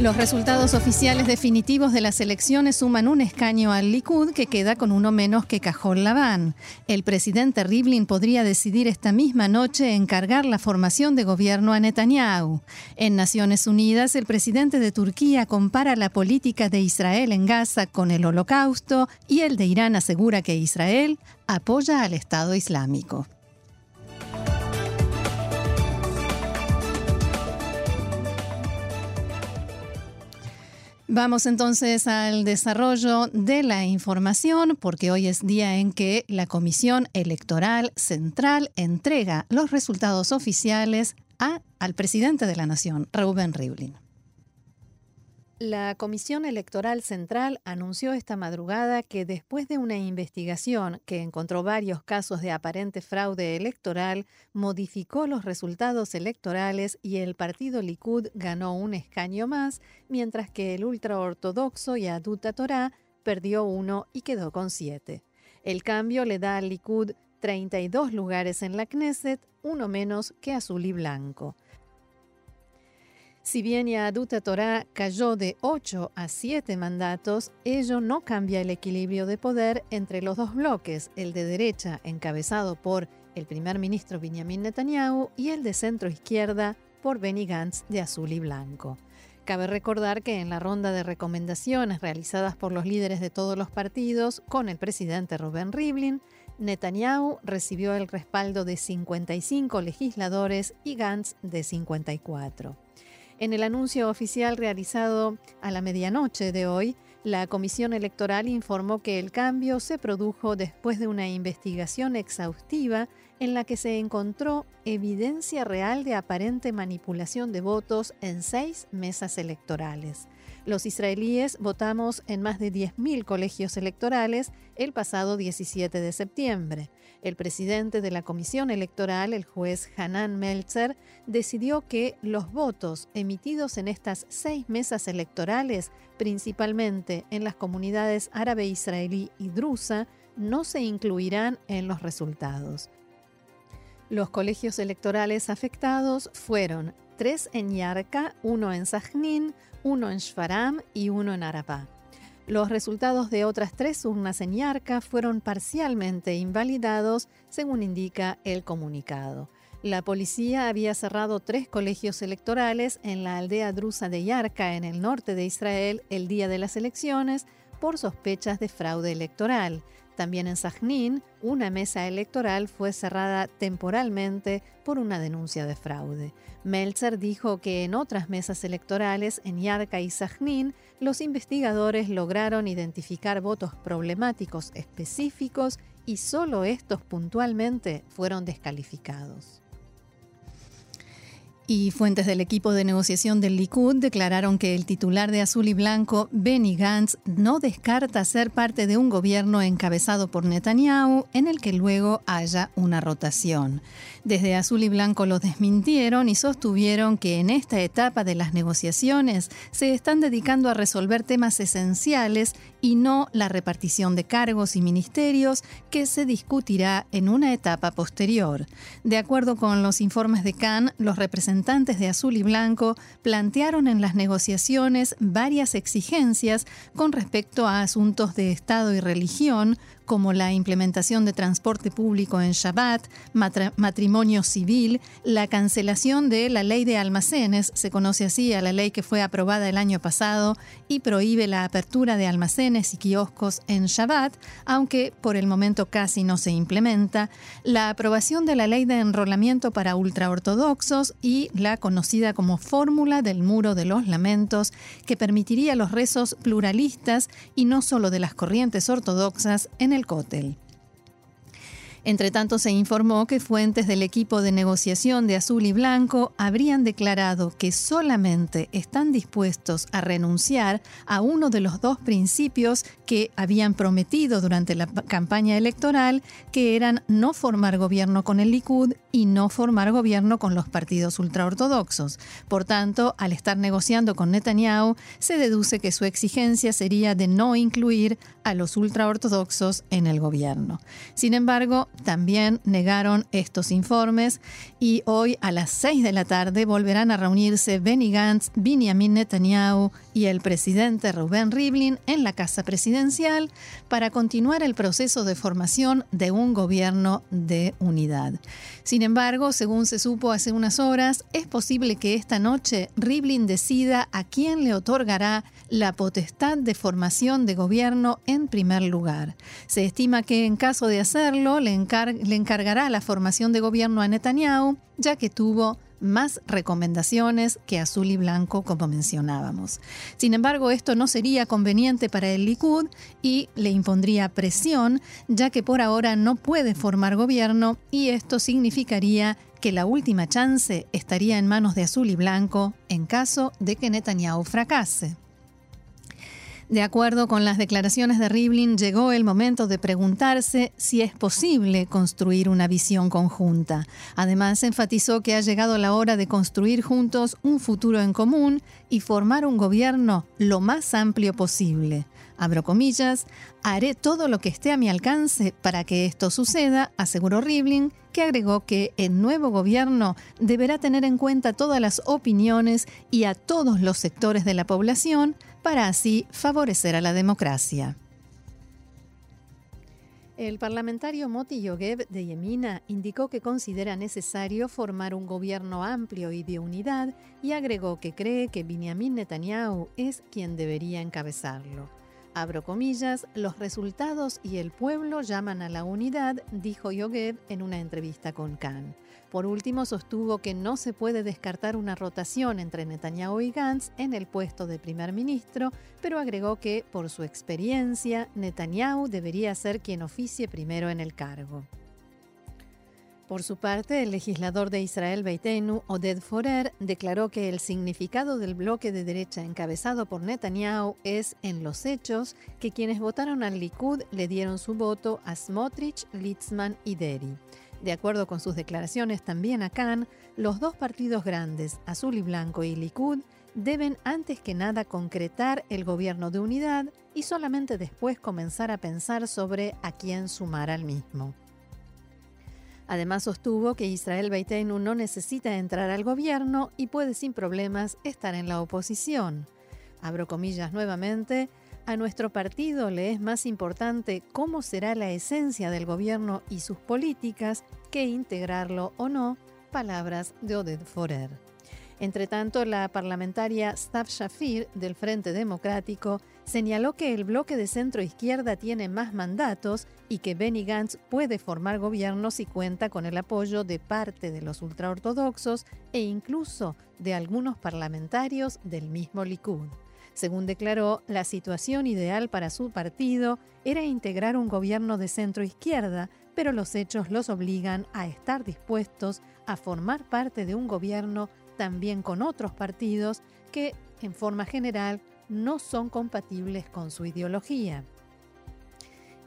Los resultados oficiales definitivos de las elecciones suman un escaño al Likud que queda con uno menos que Cajol Laván. El presidente Rivlin podría decidir esta misma noche encargar la formación de gobierno a Netanyahu. En Naciones Unidas, el presidente de Turquía compara la política de Israel en Gaza con el holocausto y el de Irán asegura que Israel apoya al Estado Islámico. Vamos entonces al desarrollo de la información, porque hoy es día en que la Comisión Electoral Central entrega los resultados oficiales a, al presidente de la Nación, Reuben Rivlin. La Comisión Electoral Central anunció esta madrugada que después de una investigación que encontró varios casos de aparente fraude electoral, modificó los resultados electorales y el partido Likud ganó un escaño más, mientras que el ultraortodoxo Yaduta Torah perdió uno y quedó con siete. El cambio le da al Likud 32 lugares en la Knesset, uno menos que azul y blanco. Si bien Yaduta Torah cayó de 8 a 7 mandatos, ello no cambia el equilibrio de poder entre los dos bloques, el de derecha, encabezado por el primer ministro Benjamin Netanyahu, y el de centro izquierda, por Benny Gantz, de azul y blanco. Cabe recordar que en la ronda de recomendaciones realizadas por los líderes de todos los partidos con el presidente Rubén Rivlin, Netanyahu recibió el respaldo de 55 legisladores y Gantz de 54. En el anuncio oficial realizado a la medianoche de hoy, la Comisión Electoral informó que el cambio se produjo después de una investigación exhaustiva en la que se encontró evidencia real de aparente manipulación de votos en seis mesas electorales. Los israelíes votamos en más de 10.000 colegios electorales el pasado 17 de septiembre. El presidente de la Comisión Electoral, el juez Hanan Meltzer, decidió que los votos emitidos en estas seis mesas electorales, principalmente en las comunidades árabe israelí y drusa, no se incluirán en los resultados. Los colegios electorales afectados fueron tres en Yarka, uno en Sajnin, uno en Shfaram y uno en Arabá. Los resultados de otras tres urnas en Yarka fueron parcialmente invalidados, según indica el comunicado. La policía había cerrado tres colegios electorales en la aldea drusa de Yarka, en el norte de Israel, el día de las elecciones, por sospechas de fraude electoral. También en Sajnín, una mesa electoral fue cerrada temporalmente por una denuncia de fraude. Meltzer dijo que en otras mesas electorales, en Yarka y Sajnín, los investigadores lograron identificar votos problemáticos específicos y solo estos puntualmente fueron descalificados. Y fuentes del equipo de negociación del Likud declararon que el titular de Azul y Blanco, Benny Gantz, no descarta ser parte de un gobierno encabezado por Netanyahu en el que luego haya una rotación. Desde Azul y Blanco lo desmintieron y sostuvieron que en esta etapa de las negociaciones se están dedicando a resolver temas esenciales y no la repartición de cargos y ministerios que se discutirá en una etapa posterior. De acuerdo con los informes de Cannes, los representantes de Azul y Blanco plantearon en las negociaciones varias exigencias con respecto a asuntos de Estado y religión, como la implementación de transporte público en Shabbat, matrimonio civil, la cancelación de la ley de almacenes, se conoce así a la ley que fue aprobada el año pasado y prohíbe la apertura de almacenes y kioscos en Shabbat, aunque por el momento casi no se implementa, la aprobación de la ley de enrolamiento para ultraortodoxos y la conocida como fórmula del muro de los lamentos, que permitiría los rezos pluralistas y no solo de las corrientes ortodoxas en el cótel. Entre tanto, se informó que fuentes del equipo de negociación de Azul y Blanco habrían declarado que solamente están dispuestos a renunciar a uno de los dos principios que habían prometido durante la campaña electoral, que eran no formar gobierno con el Likud y no formar gobierno con los partidos ultraortodoxos. Por tanto, al estar negociando con Netanyahu, se deduce que su exigencia sería de no incluir a los ultraortodoxos en el gobierno. Sin embargo, también negaron estos informes y hoy a las 6 de la tarde volverán a reunirse Benny Gantz, Benjamin Netanyahu y el presidente Rubén Rivlin en la Casa Presidencial para continuar el proceso de formación de un gobierno de unidad. Sin embargo, según se supo hace unas horas, es posible que esta noche Rivlin decida a quién le otorgará la potestad de formación de gobierno en primer lugar. Se estima que en caso de hacerlo le, le encargará la formación de gobierno a Netanyahu, ya que tuvo más recomendaciones que azul y blanco, como mencionábamos. Sin embargo, esto no sería conveniente para el Likud y le impondría presión, ya que por ahora no puede formar gobierno y esto significaría que la última chance estaría en manos de azul y blanco en caso de que Netanyahu fracase. De acuerdo con las declaraciones de Rivlin, llegó el momento de preguntarse si es posible construir una visión conjunta. Además, enfatizó que ha llegado la hora de construir juntos un futuro en común y formar un gobierno lo más amplio posible. Abro comillas, haré todo lo que esté a mi alcance para que esto suceda, aseguró Rivlin, que agregó que el nuevo gobierno deberá tener en cuenta todas las opiniones y a todos los sectores de la población para así favorecer a la democracia. El parlamentario Moti Yogev de Yemina indicó que considera necesario formar un gobierno amplio y de unidad y agregó que cree que Benjamin Netanyahu es quien debería encabezarlo. Abro comillas, los resultados y el pueblo llaman a la unidad, dijo Yogev en una entrevista con Khan. Por último, sostuvo que no se puede descartar una rotación entre Netanyahu y Gantz en el puesto de primer ministro, pero agregó que, por su experiencia, Netanyahu debería ser quien oficie primero en el cargo. Por su parte, el legislador de Israel Beitenu, Oded Forer, declaró que el significado del bloque de derecha encabezado por Netanyahu es, en los hechos, que quienes votaron al Likud le dieron su voto a Smotrich, Litzman y Deri. De acuerdo con sus declaraciones también a Khan, los dos partidos grandes, Azul y Blanco y Likud, deben antes que nada concretar el gobierno de unidad y solamente después comenzar a pensar sobre a quién sumar al mismo. Además sostuvo que Israel Beitenu no necesita entrar al gobierno y puede sin problemas estar en la oposición. Abro comillas nuevamente, a nuestro partido le es más importante cómo será la esencia del gobierno y sus políticas que integrarlo o no, palabras de Oded Forer. Entre tanto, la parlamentaria Stav Shafir del Frente Democrático señaló que el bloque de centro izquierda tiene más mandatos y que Benny Gantz puede formar gobierno si cuenta con el apoyo de parte de los ultraortodoxos e incluso de algunos parlamentarios del mismo Likud. Según declaró, la situación ideal para su partido era integrar un gobierno de centro izquierda, pero los hechos los obligan a estar dispuestos a formar parte de un gobierno también con otros partidos que, en forma general, no son compatibles con su ideología.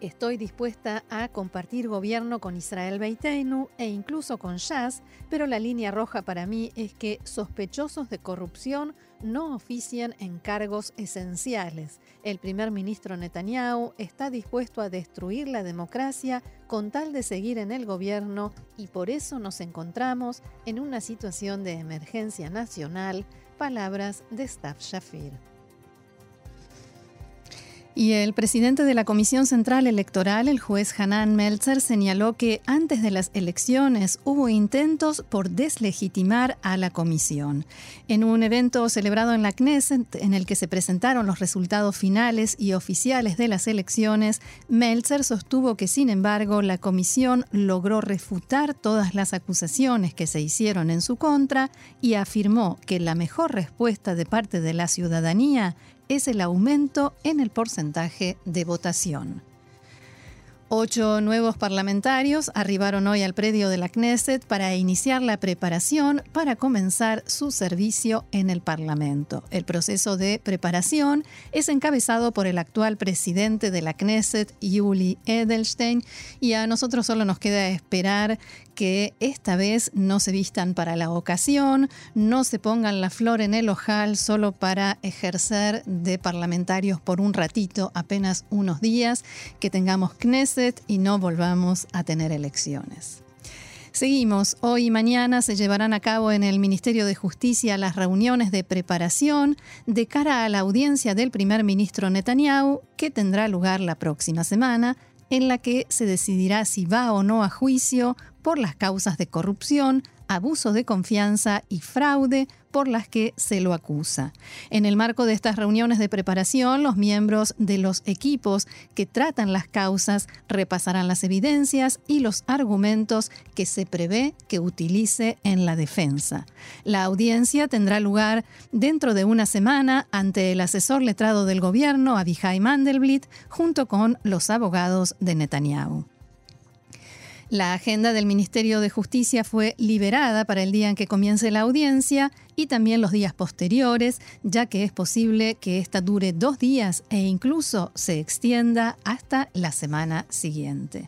Estoy dispuesta a compartir gobierno con Israel Beiteinu e incluso con Jazz, pero la línea roja para mí es que sospechosos de corrupción no ofician en cargos esenciales. El primer ministro Netanyahu está dispuesto a destruir la democracia con tal de seguir en el gobierno y por eso nos encontramos en una situación de emergencia nacional, palabras de Staff Shafir. Y el presidente de la Comisión Central Electoral, el juez Hanan Meltzer, señaló que antes de las elecciones hubo intentos por deslegitimar a la comisión. En un evento celebrado en la Knesset, en el que se presentaron los resultados finales y oficiales de las elecciones, Meltzer sostuvo que, sin embargo, la comisión logró refutar todas las acusaciones que se hicieron en su contra y afirmó que la mejor respuesta de parte de la ciudadanía es el aumento en el porcentaje de votación. Ocho nuevos parlamentarios arribaron hoy al predio de la Knesset para iniciar la preparación para comenzar su servicio en el Parlamento. El proceso de preparación es encabezado por el actual presidente de la Knesset, Yuli Edelstein, y a nosotros solo nos queda esperar que esta vez no se vistan para la ocasión, no se pongan la flor en el ojal solo para ejercer de parlamentarios por un ratito, apenas unos días, que tengamos Knesset y no volvamos a tener elecciones. Seguimos. Hoy y mañana se llevarán a cabo en el Ministerio de Justicia las reuniones de preparación de cara a la audiencia del primer ministro Netanyahu, que tendrá lugar la próxima semana, en la que se decidirá si va o no a juicio por las causas de corrupción, abuso de confianza y fraude por las que se lo acusa. En el marco de estas reuniones de preparación, los miembros de los equipos que tratan las causas repasarán las evidencias y los argumentos que se prevé que utilice en la defensa. La audiencia tendrá lugar dentro de una semana ante el asesor letrado del gobierno, Abihai Mandelblit, junto con los abogados de Netanyahu. La agenda del Ministerio de Justicia fue liberada para el día en que comience la audiencia y también los días posteriores, ya que es posible que esta dure dos días e incluso se extienda hasta la semana siguiente.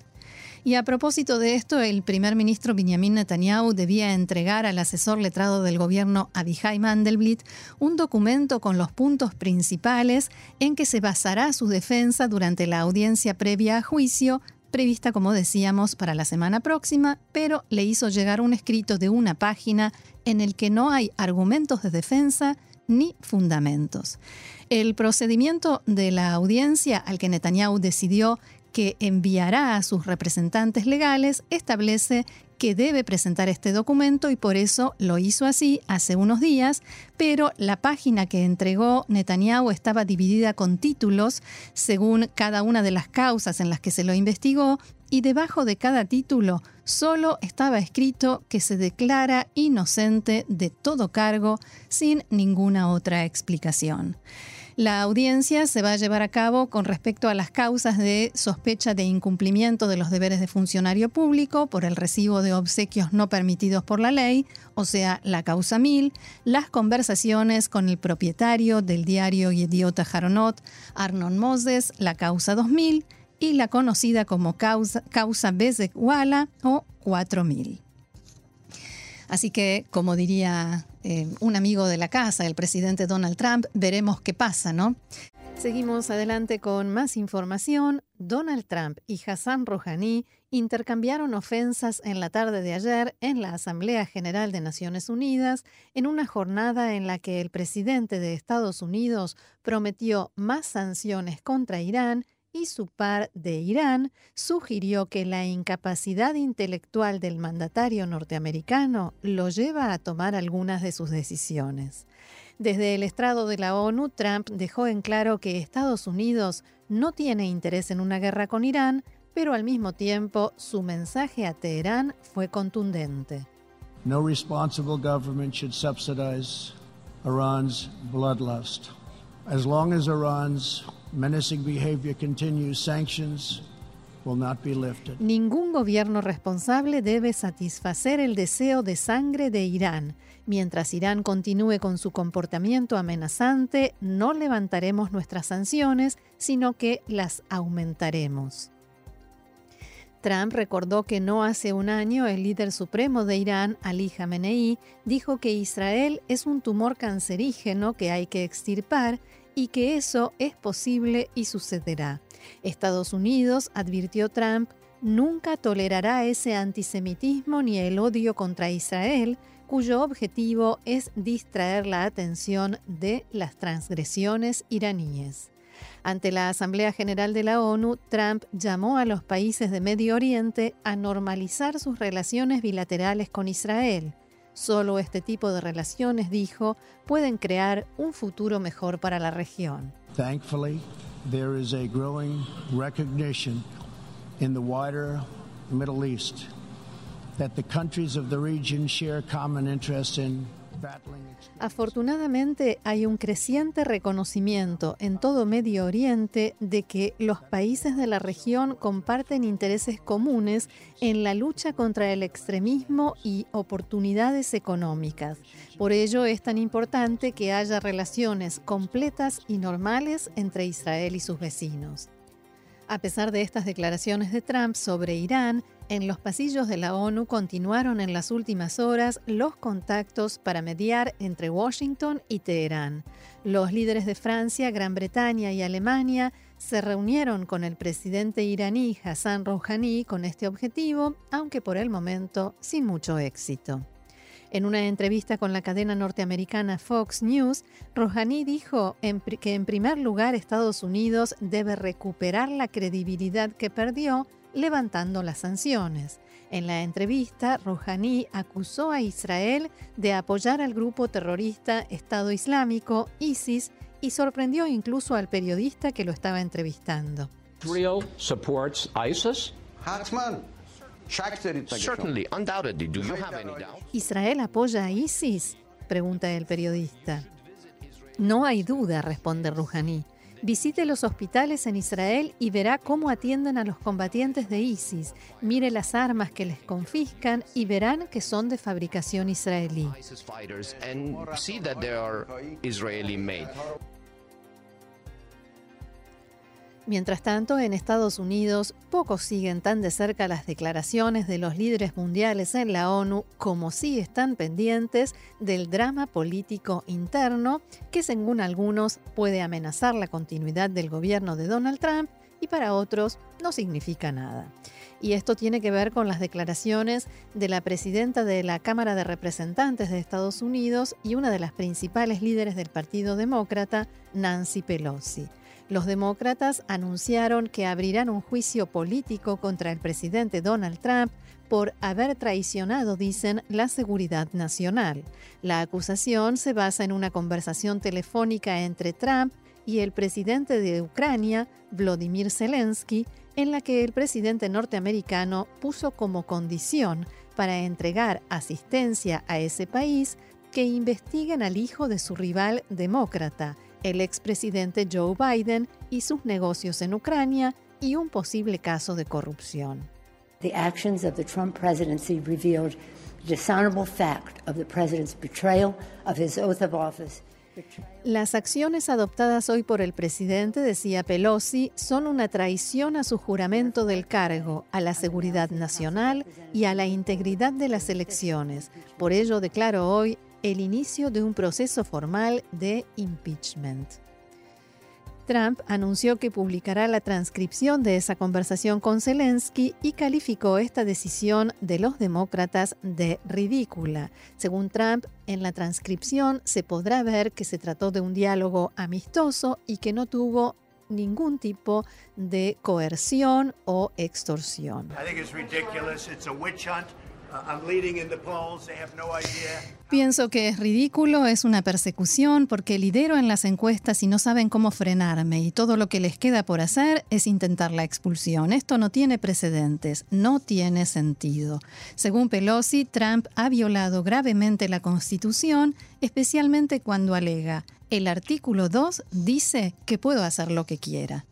Y a propósito de esto, el primer ministro Benjamin Netanyahu debía entregar al asesor letrado del gobierno Abihai Mandelblit un documento con los puntos principales en que se basará su defensa durante la audiencia previa a juicio prevista, como decíamos, para la semana próxima, pero le hizo llegar un escrito de una página en el que no hay argumentos de defensa ni fundamentos. El procedimiento de la audiencia al que Netanyahu decidió que enviará a sus representantes legales establece que debe presentar este documento y por eso lo hizo así hace unos días, pero la página que entregó Netanyahu estaba dividida con títulos según cada una de las causas en las que se lo investigó y debajo de cada título solo estaba escrito que se declara inocente de todo cargo sin ninguna otra explicación. La audiencia se va a llevar a cabo con respecto a las causas de sospecha de incumplimiento de los deberes de funcionario público por el recibo de obsequios no permitidos por la ley, o sea, la causa 1000, las conversaciones con el propietario del diario Idiota Jaronot, Arnon Moses, la causa 2000 y la conocida como causa, causa Bezek-Wala o 4000. Así que, como diría eh, un amigo de la casa, el presidente Donald Trump, veremos qué pasa, ¿no? Seguimos adelante con más información. Donald Trump y Hassan Rouhani intercambiaron ofensas en la tarde de ayer en la Asamblea General de Naciones Unidas, en una jornada en la que el presidente de Estados Unidos prometió más sanciones contra Irán y su par de Irán sugirió que la incapacidad intelectual del mandatario norteamericano lo lleva a tomar algunas de sus decisiones. Desde el estrado de la ONU, Trump dejó en claro que Estados Unidos no tiene interés en una guerra con Irán, pero al mismo tiempo su mensaje a Teherán fue contundente. No responsible government should subsidize Iran's bloodlust. As long as Iran's Ningún gobierno responsable debe satisfacer el deseo de sangre de Irán. Mientras Irán continúe con su comportamiento amenazante, no levantaremos nuestras sanciones, sino que las aumentaremos. Trump recordó que no hace un año el líder supremo de Irán, Ali Khamenei, dijo que Israel es un tumor cancerígeno que hay que extirpar y que eso es posible y sucederá. Estados Unidos, advirtió Trump, nunca tolerará ese antisemitismo ni el odio contra Israel, cuyo objetivo es distraer la atención de las transgresiones iraníes. Ante la Asamblea General de la ONU, Trump llamó a los países de Medio Oriente a normalizar sus relaciones bilaterales con Israel Solo este tipo de relaciones, dijo, pueden crear un futuro mejor para la región. Thankfully, there is a growing recognition in the wider Middle East that the countries of the region share common interests in battling Afortunadamente hay un creciente reconocimiento en todo Medio Oriente de que los países de la región comparten intereses comunes en la lucha contra el extremismo y oportunidades económicas. Por ello es tan importante que haya relaciones completas y normales entre Israel y sus vecinos. A pesar de estas declaraciones de Trump sobre Irán, en los pasillos de la ONU continuaron en las últimas horas los contactos para mediar entre Washington y Teherán. Los líderes de Francia, Gran Bretaña y Alemania se reunieron con el presidente iraní Hassan Rouhani con este objetivo, aunque por el momento sin mucho éxito. En una entrevista con la cadena norteamericana Fox News, Rouhani dijo que en primer lugar Estados Unidos debe recuperar la credibilidad que perdió levantando las sanciones. En la entrevista, Rouhani acusó a Israel de apoyar al grupo terrorista Estado Islámico, ISIS, y sorprendió incluso al periodista que lo estaba entrevistando. Israel supports ISIS? ¿Israel apoya a ISIS? pregunta el periodista. No hay duda, responde Rouhani. Visite los hospitales en Israel y verá cómo atienden a los combatientes de ISIS. Mire las armas que les confiscan y verán que son de fabricación israelí. Mientras tanto, en Estados Unidos, pocos siguen tan de cerca las declaraciones de los líderes mundiales en la ONU como sí están pendientes del drama político interno que, según algunos, puede amenazar la continuidad del gobierno de Donald Trump y para otros no significa nada. Y esto tiene que ver con las declaraciones de la presidenta de la Cámara de Representantes de Estados Unidos y una de las principales líderes del Partido Demócrata, Nancy Pelosi. Los demócratas anunciaron que abrirán un juicio político contra el presidente Donald Trump por haber traicionado, dicen, la seguridad nacional. La acusación se basa en una conversación telefónica entre Trump y el presidente de Ucrania, Vladimir Zelensky, en la que el presidente norteamericano puso como condición para entregar asistencia a ese país que investiguen al hijo de su rival demócrata, el expresidente Joe Biden y sus negocios en Ucrania y un posible caso de corrupción. The actions of the Trump presidency revealed the dishonorable fact of the president's betrayal of his oath of office. Las acciones adoptadas hoy por el presidente, decía Pelosi, son una traición a su juramento del cargo, a la seguridad nacional y a la integridad de las elecciones. Por ello declaro hoy el inicio de un proceso formal de impeachment. Trump anunció que publicará la transcripción de esa conversación con Zelensky y calificó esta decisión de los demócratas de ridícula. Según Trump, en la transcripción se podrá ver que se trató de un diálogo amistoso y que no tuvo ningún tipo de coerción o extorsión. Pienso que es ridículo, es una persecución porque lidero en las encuestas y no saben cómo frenarme y todo lo que les queda por hacer es intentar la expulsión. Esto no tiene precedentes, no tiene sentido. Según Pelosi, Trump ha violado gravemente la Constitución, especialmente cuando alega, el artículo 2 dice que puedo hacer lo que quiera.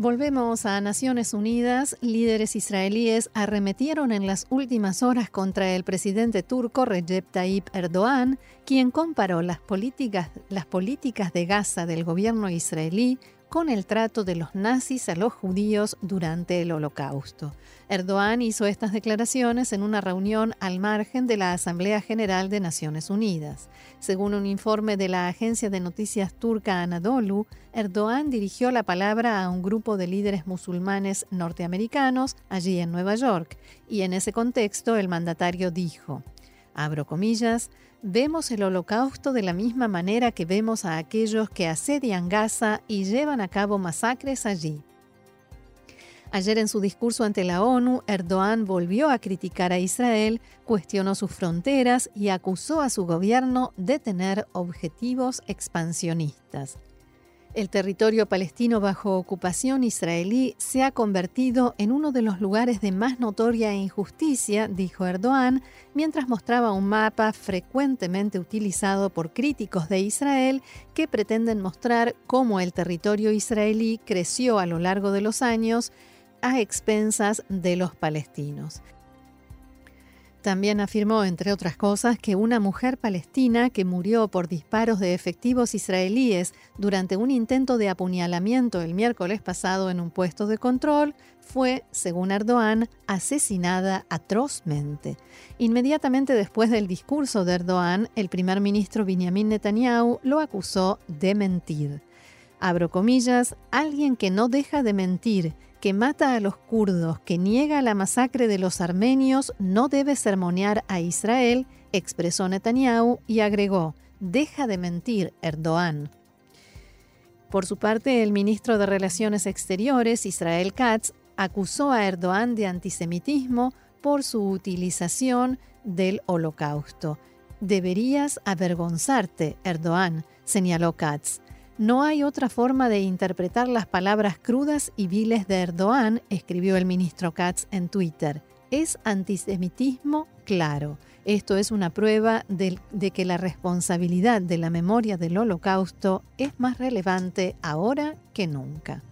Volvemos a Naciones Unidas. Líderes israelíes arremetieron en las últimas horas contra el presidente turco Recep Tayyip Erdogan, quien comparó las políticas, las políticas de Gaza del gobierno israelí con el trato de los nazis a los judíos durante el holocausto. Erdogan hizo estas declaraciones en una reunión al margen de la Asamblea General de Naciones Unidas. Según un informe de la agencia de noticias turca Anadolu, Erdogan dirigió la palabra a un grupo de líderes musulmanes norteamericanos allí en Nueva York, y en ese contexto el mandatario dijo, abro comillas, vemos el holocausto de la misma manera que vemos a aquellos que asedian Gaza y llevan a cabo masacres allí. Ayer en su discurso ante la ONU, Erdogan volvió a criticar a Israel, cuestionó sus fronteras y acusó a su gobierno de tener objetivos expansionistas. El territorio palestino bajo ocupación israelí se ha convertido en uno de los lugares de más notoria injusticia, dijo Erdogan, mientras mostraba un mapa frecuentemente utilizado por críticos de Israel que pretenden mostrar cómo el territorio israelí creció a lo largo de los años a expensas de los palestinos. También afirmó, entre otras cosas, que una mujer palestina que murió por disparos de efectivos israelíes durante un intento de apuñalamiento el miércoles pasado en un puesto de control fue, según Erdogan, asesinada atrozmente. Inmediatamente después del discurso de Erdogan, el primer ministro Benjamin Netanyahu lo acusó de mentir. Abro comillas, alguien que no deja de mentir que mata a los kurdos, que niega la masacre de los armenios, no debe sermonear a Israel, expresó Netanyahu y agregó, deja de mentir, Erdogan. Por su parte, el ministro de Relaciones Exteriores, Israel Katz, acusó a Erdogan de antisemitismo por su utilización del holocausto. Deberías avergonzarte, Erdogan, señaló Katz. No hay otra forma de interpretar las palabras crudas y viles de Erdogan, escribió el ministro Katz en Twitter. Es antisemitismo claro. Esto es una prueba de, que la responsabilidad de la memoria del holocausto es más relevante ahora que nunca.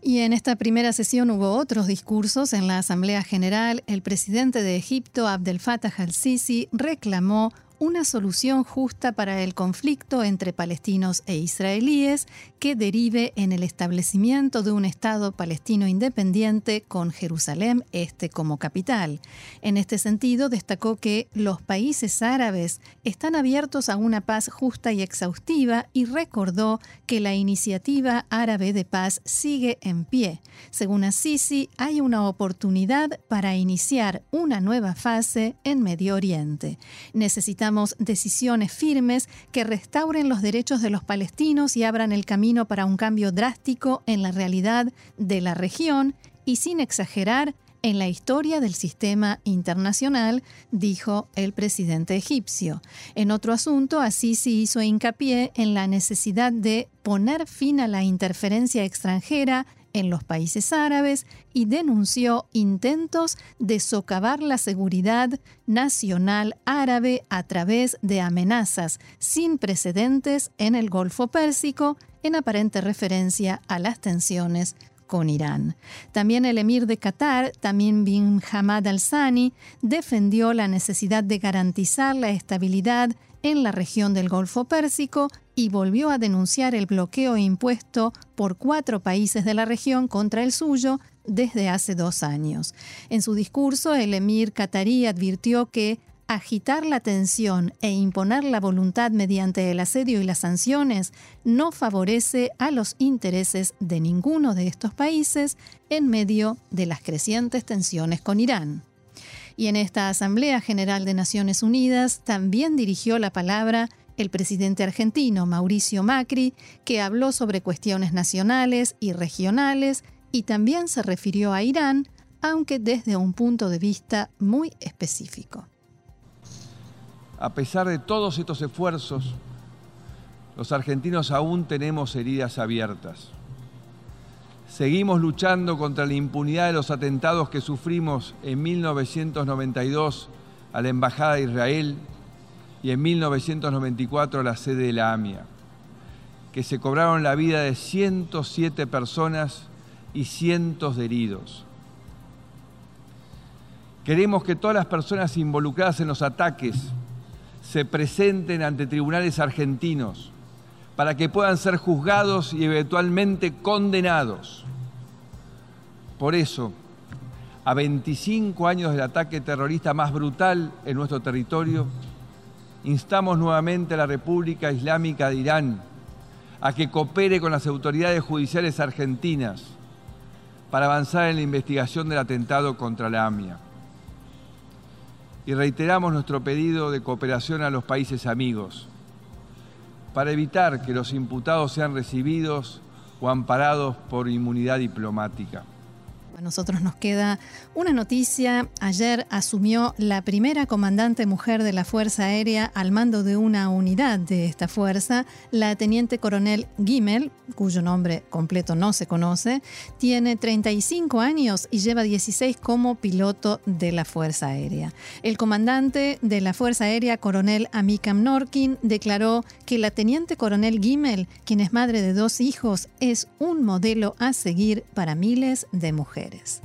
Y en esta primera sesión hubo otros discursos. En la Asamblea General, el presidente de Egipto, Abdel Fattah al-Sisi, reclamó una solución justa para el conflicto entre palestinos e israelíes que derive en el establecimiento de un Estado palestino independiente con Jerusalén este como capital. En este sentido, destacó que los países árabes están abiertos a una paz justa y exhaustiva y recordó que la iniciativa árabe de paz sigue en pie. Según Assisi, hay una oportunidad para iniciar una nueva fase en Medio Oriente. Necesitamos decisiones firmes que restauren los derechos de los palestinos y abran el camino para un cambio drástico en la realidad de la región y sin exagerar en la historia del sistema internacional, dijo el presidente egipcio. En otro asunto, Assisi hizo hincapié en la necesidad de poner fin a la interferencia extranjera en los países árabes y denunció intentos de socavar la seguridad nacional árabe a través de amenazas sin precedentes en el Golfo Pérsico, en aparente referencia a las tensiones con Irán. También el emir de Qatar, Tamim bin Hamad al-Sani, defendió la necesidad de garantizar la estabilidad en la región del Golfo Pérsico y volvió a denunciar el bloqueo impuesto por cuatro países de la región contra el suyo desde hace dos años. En su discurso, el emir qatarí advirtió que agitar la tensión e imponer la voluntad mediante el asedio y las sanciones no favorece a los intereses de ninguno de estos países en medio de las crecientes tensiones con Irán. Y en esta Asamblea General de Naciones Unidas también dirigió la palabra el presidente argentino Mauricio Macri, que habló sobre cuestiones nacionales y regionales y también se refirió a Irán, aunque desde un punto de vista muy específico. A pesar de todos estos esfuerzos, los argentinos aún tenemos heridas abiertas. Seguimos luchando contra la impunidad de los atentados que sufrimos en 1992 a la Embajada de Israel y en 1994 a la sede de la AMIA, que se cobraron la vida de 107 personas y cientos de heridos. Queremos que todas las personas involucradas en los ataques se presenten ante tribunales argentinos para que puedan ser juzgados y eventualmente condenados. Por eso, a 25 años del ataque terrorista más brutal en nuestro territorio, instamos nuevamente a la República Islámica de Irán a que coopere con las autoridades judiciales argentinas para avanzar en la investigación del atentado contra la AMIA. Y reiteramos nuestro pedido de cooperación a los países amigos para evitar que los imputados sean recibidos o amparados por inmunidad diplomática. A nosotros nos queda una noticia. Ayer asumió la primera comandante mujer de la Fuerza Aérea al mando de una unidad de esta fuerza, la teniente coronel Gimel, cuyo nombre completo no se conoce, tiene 35 años y lleva 16 como piloto de la Fuerza Aérea. El comandante de la Fuerza Aérea, coronel Amikam Norkin, declaró que la teniente coronel Gimel, quien es madre de dos hijos, es un modelo a seguir para miles de mujeres.